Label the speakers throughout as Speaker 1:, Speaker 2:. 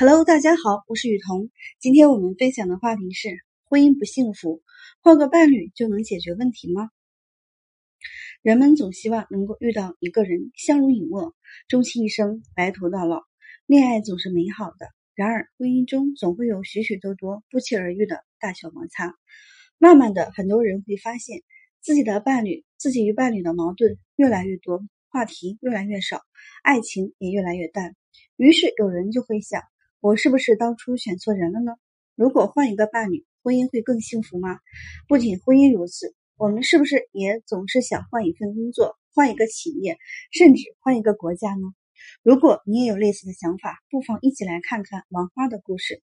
Speaker 1: Hello，大家好，我是雨桐。今天我们分享的话题是：婚姻不幸福，换个伴侣就能解决问题吗？人们总希望能够遇到一个人相濡以沫，终其一生，白头到老。恋爱总是美好的，然而婚姻中总会有许许多多不期而遇的大小摩擦。慢慢的，很多人会发现自己的伴侣，自己与伴侣的矛盾越来越多，话题越来越少，爱情也越来越淡。于是有人就会想。我是不是当初选错人了呢？如果换一个伴侣，婚姻会更幸福吗？不仅婚姻如此，我们是不是也总是想换一份工作、换一个企业，甚至换一个国家呢？如果你也有类似的想法，不妨一起来看看王花的故事。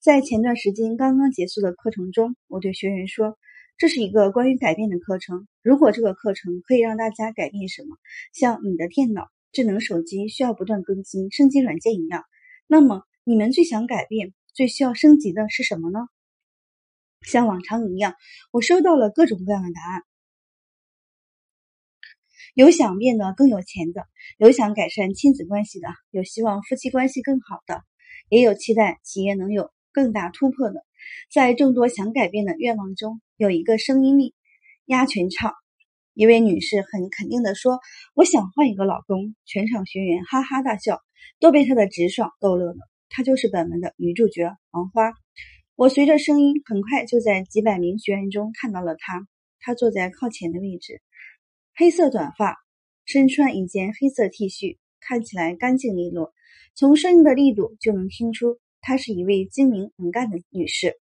Speaker 1: 在前段时间刚刚结束的课程中，我对学员说，这是一个关于改变的课程。如果这个课程可以让大家改变什么，像你的电脑、智能手机需要不断更新、升级软件一样，那么。你们最想改变、最需要升级的是什么呢？像往常一样，我收到了各种各样的答案。有想变得更有钱的，有想改善亲子关系的，有希望夫妻关系更好的，也有期待企业能有更大突破的。在众多想改变的愿望中，有一个声音力压全场。一位女士很肯定的说：“我想换一个老公。”全场学员哈哈大笑，都被她的直爽逗乐了。她就是本文的女主角黄花。我随着声音，很快就在几百名学员中看到了她。她坐在靠前的位置，黑色短发，身穿一件黑色 T 恤，看起来干净利落。从声音的力度就能听出，她是一位精明能干的女士。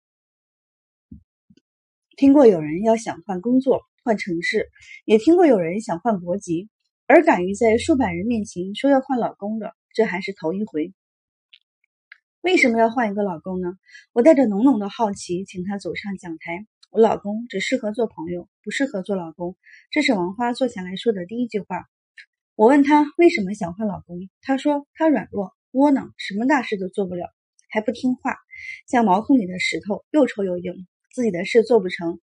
Speaker 1: 听过有人要想换工作、换城市，也听过有人想换国籍，而敢于在数百人面前说要换老公的，这还是头一回。为什么要换一个老公呢？我带着浓浓的好奇，请他走上讲台。我老公只适合做朋友，不适合做老公。这是王花坐下来说的第一句话。我问他为什么想换老公，他说他软弱、窝囊，什么大事都做不了，还不听话，像毛孔里的石头，又臭又硬，自己的事做不成。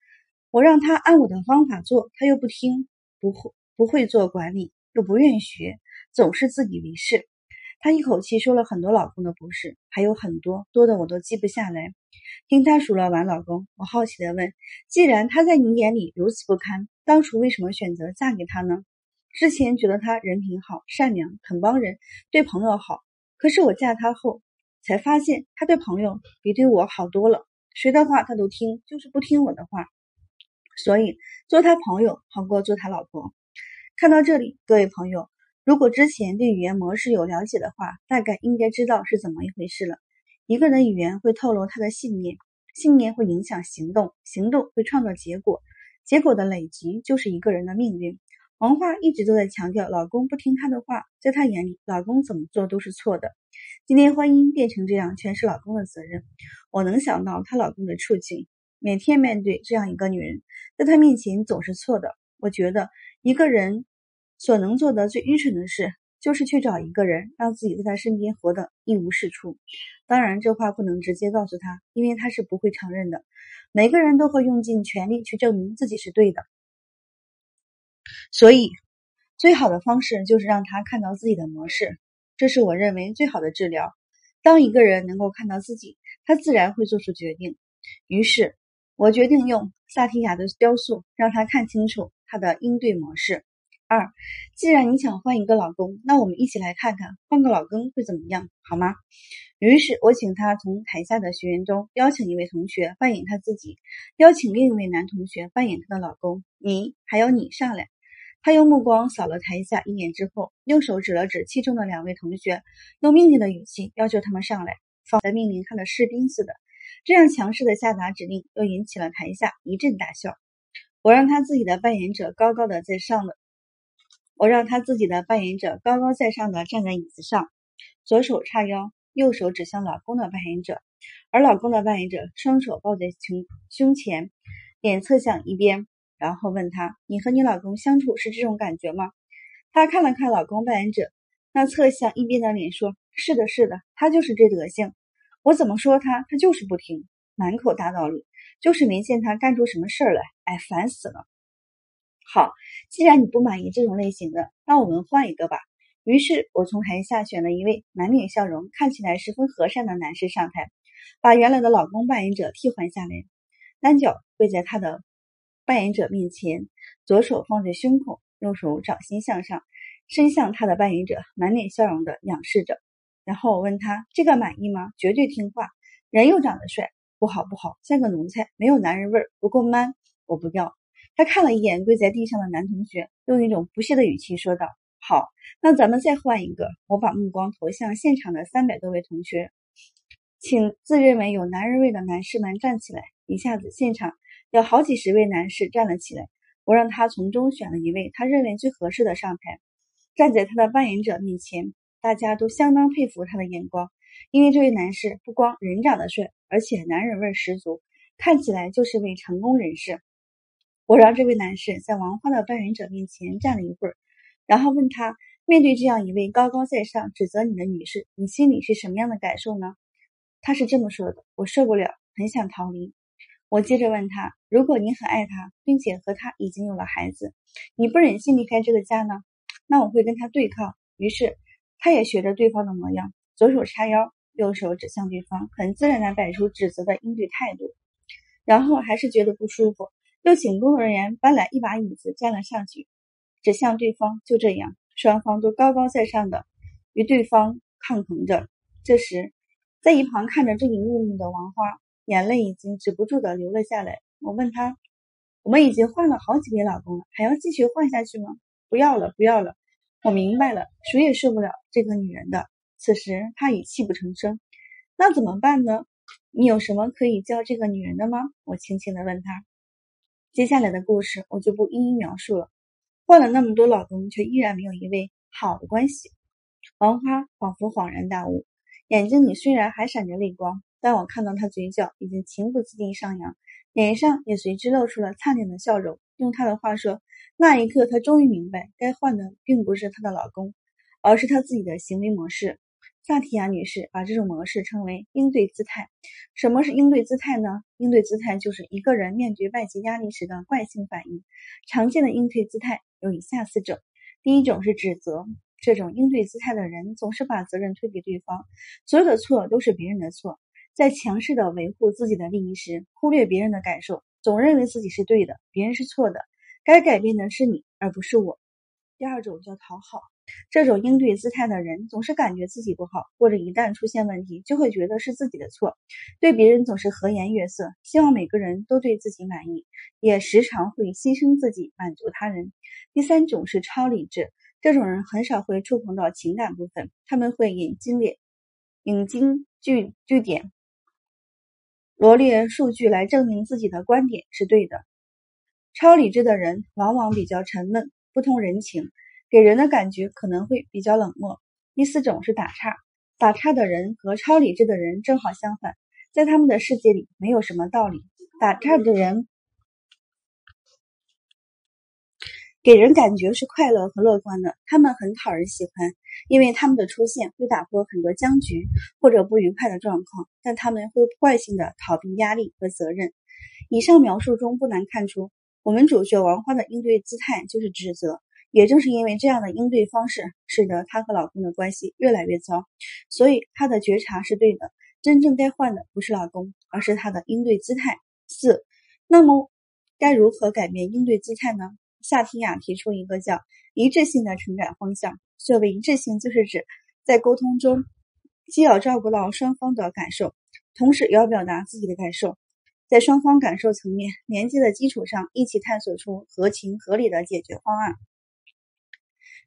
Speaker 1: 我让他按我的方法做，他又不听，不会不会做管理，又不愿意学，总是自以为是。她一口气说了很多老公的不是，还有很多多的我都记不下来。听她数了完老公，我好奇的问：“既然他在你眼里如此不堪，当初为什么选择嫁给他呢？”之前觉得他人品好、善良、肯帮人，对朋友好。可是我嫁他后，才发现他对朋友比对我好多了，谁的话他都听，就是不听我的话。所以做他朋友好过做他老婆。看到这里，各位朋友。如果之前对语言模式有了解的话，大概应该知道是怎么一回事了。一个人的语言会透露他的信念，信念会影响行动，行动会创造结果，结果的累积就是一个人的命运。王花一直都在强调，老公不听她的话，在她眼里，老公怎么做都是错的。今天婚姻变成这样，全是老公的责任。我能想到她老公的处境，每天面对这样一个女人，在她面前总是错的。我觉得一个人。所能做的最愚蠢的事，就是去找一个人，让自己在他身边活得一无是处。当然，这话不能直接告诉他，因为他是不会承认的。每个人都会用尽全力去证明自己是对的，所以最好的方式就是让他看到自己的模式。这是我认为最好的治疗。当一个人能够看到自己，他自然会做出决定。于是，我决定用萨提亚的雕塑，让他看清楚他的应对模式。二，既然你想换一个老公，那我们一起来看看换个老公会怎么样，好吗？于是我请他从台下的学员中邀请一位同学扮演他自己，邀请另一位男同学扮演他的老公。你还有你上来。他用目光扫了台下一眼之后，用手指了指其中的两位同学，用命令的语气要求他们上来，仿佛命令他的士兵似的。这样强势的下达指令，又引起了台下一阵大笑。我让他自己的扮演者高高的在上的。我让他自己的扮演者高高在上的站在椅子上，左手叉腰，右手指向老公的扮演者，而老公的扮演者双手抱在胸胸前，脸侧向一边，然后问他：“你和你老公相处是这种感觉吗？”他看了看老公扮演者那侧向一边的脸，说：“是的，是的，他就是这德行。我怎么说他，他就是不听，满口大道理，就是没见他干出什么事儿来。哎，烦死了。”好，既然你不满意这种类型的，那我们换一个吧。于是我从台下选了一位满脸笑容、看起来十分和善的男士上台，把原来的老公扮演者替换下来，单脚跪在他的扮演者面前，左手放在胸口，右手掌心向上，伸向他的扮演者，满脸笑容的仰视着。然后我问他：“这个满意吗？绝对听话，人又长得帅，不好不好，像个奴才，没有男人味儿，不够 man，我不要。”他看了一眼跪在地上的男同学，用一种不屑的语气说道。好，那咱们再换一个。我把目光投向现场的三百多位同学，请自认为有男人味的男士们站起来。一下子，现场有好几十位男士站了起来。我让他从中选了一位他认为最合适的上台，站在他的扮演者面前。大家都相当佩服他的眼光，因为这位男士不光人长得帅，而且男人味十足，看起来就是位成功人士。我让这位男士在王花的扮演者面前站了一会儿。然后问他，面对这样一位高高在上指责你的女士，你心里是什么样的感受呢？他是这么说的：“我受不了，很想逃离。”我接着问他：“如果你很爱他，并且和他已经有了孩子，你不忍心离开这个家呢？那我会跟他对抗。”于是他也学着对方的模样，左手叉腰，右手指向对方，很自然地摆出指责的应对态度。然后还是觉得不舒服，又请工作人员搬来一把椅子站了上去。指向对方，就这样，双方都高高在上的与对方抗衡着。这时，在一旁看着这一幕幕的王花，眼泪已经止不住的流了下来。我问他：“我们已经换了好几位老公了，还要继续换下去吗？”“不要了，不要了。”我明白了，谁也受不了这个女人的。此时，他已泣不成声。那怎么办呢？你有什么可以教这个女人的吗？我轻轻的问他。接下来的故事，我就不一一描述了。换了那么多老公，却依然没有一位好的关系。王花仿佛恍然大悟，眼睛里虽然还闪着泪光，但我看到她嘴角已经情不自禁上扬，脸上也随之露出了灿烂的笑容。用她的话说，那一刻她终于明白，该换的并不是她的老公，而是她自己的行为模式。萨提亚女士把这种模式称为应对姿态。什么是应对姿态呢？应对姿态就是一个人面对外界压力时的惯性反应。常见的应对姿态有以下四种：第一种是指责，这种应对姿态的人总是把责任推给对方，所有的错都是别人的错，在强势的维护自己的利益时，忽略别人的感受，总认为自己是对的，别人是错的，该改变的是你，而不是我。第二种叫讨好。这种应对姿态的人总是感觉自己不好，或者一旦出现问题，就会觉得是自己的错，对别人总是和颜悦色，希望每个人都对自己满意，也时常会牺牲自己满足他人。第三种是超理智，这种人很少会触碰到情感部分，他们会引经列、引经据据典、罗列数据来证明自己的观点是对的。超理智的人往往比较沉闷，不通人情。给人的感觉可能会比较冷漠。第四种是打岔，打岔的人和超理智的人正好相反，在他们的世界里没有什么道理。打岔的人给人感觉是快乐和乐观的，他们很讨人喜欢，因为他们的出现会打破很多僵局或者不愉快的状况，但他们会惯性的逃避压力和责任。以上描述中不难看出，我们主角王花的应对姿态就是指责。也正是因为这样的应对方式，使得她和老公的关系越来越糟。所以她的觉察是对的，真正该换的不是老公，而是她的应对姿态。四，那么该如何改变应对姿态呢？夏提雅提出一个叫一致性的成长方向。所谓一致性，就是指在沟通中，既要照顾到双方的感受，同时也要表达自己的感受，在双方感受层面连接的基础上，一起探索出合情合理的解决方案。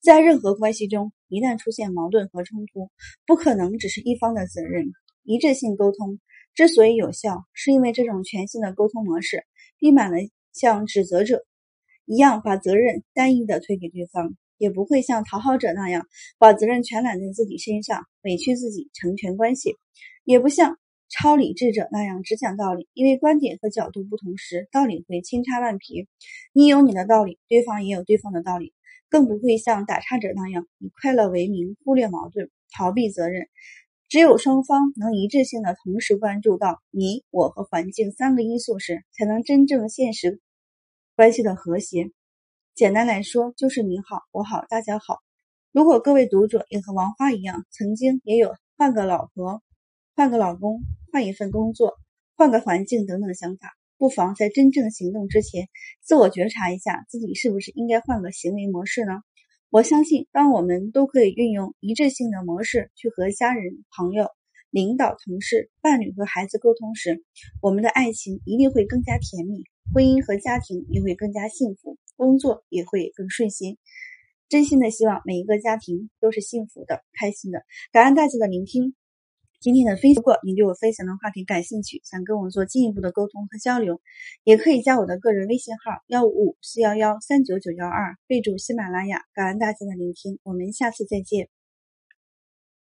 Speaker 1: 在任何关系中，一旦出现矛盾和冲突，不可能只是一方的责任。一致性沟通之所以有效，是因为这种全新的沟通模式，避免了像指责者一样把责任单一的推给对方，也不会像讨好者那样把责任全揽在自己身上，委屈自己成全关系，也不像超理智者那样只讲道理，因为观点和角度不同时，道理会千差万别。你有你的道理，对方也有对方的道理。更不会像打岔者那样以快乐为名忽略矛盾、逃避责任。只有双方能一致性的同时关注到你、我和环境三个因素时，才能真正现实关系的和谐。简单来说，就是你好，我好，大家好。如果各位读者也和王花一样，曾经也有换个老婆、换个老公、换一份工作、换个环境等等想法，不妨在真正行动之前，自我觉察一下自己是不是应该换个行为模式呢？我相信，当我们都可以运用一致性的模式去和家人、朋友、领导、同事、伴侣和孩子沟通时，我们的爱情一定会更加甜蜜，婚姻和家庭也会更加幸福，工作也会更顺心。真心的希望每一个家庭都是幸福的、开心的。感恩大家的聆听。今天的分享，如果您对我分享的话题感兴趣，想跟我做进一步的沟通和交流，也可以加我的个人微信号幺五五四幺幺三九九幺二，备注喜马拉雅。感恩大家的聆听，我们下次再见。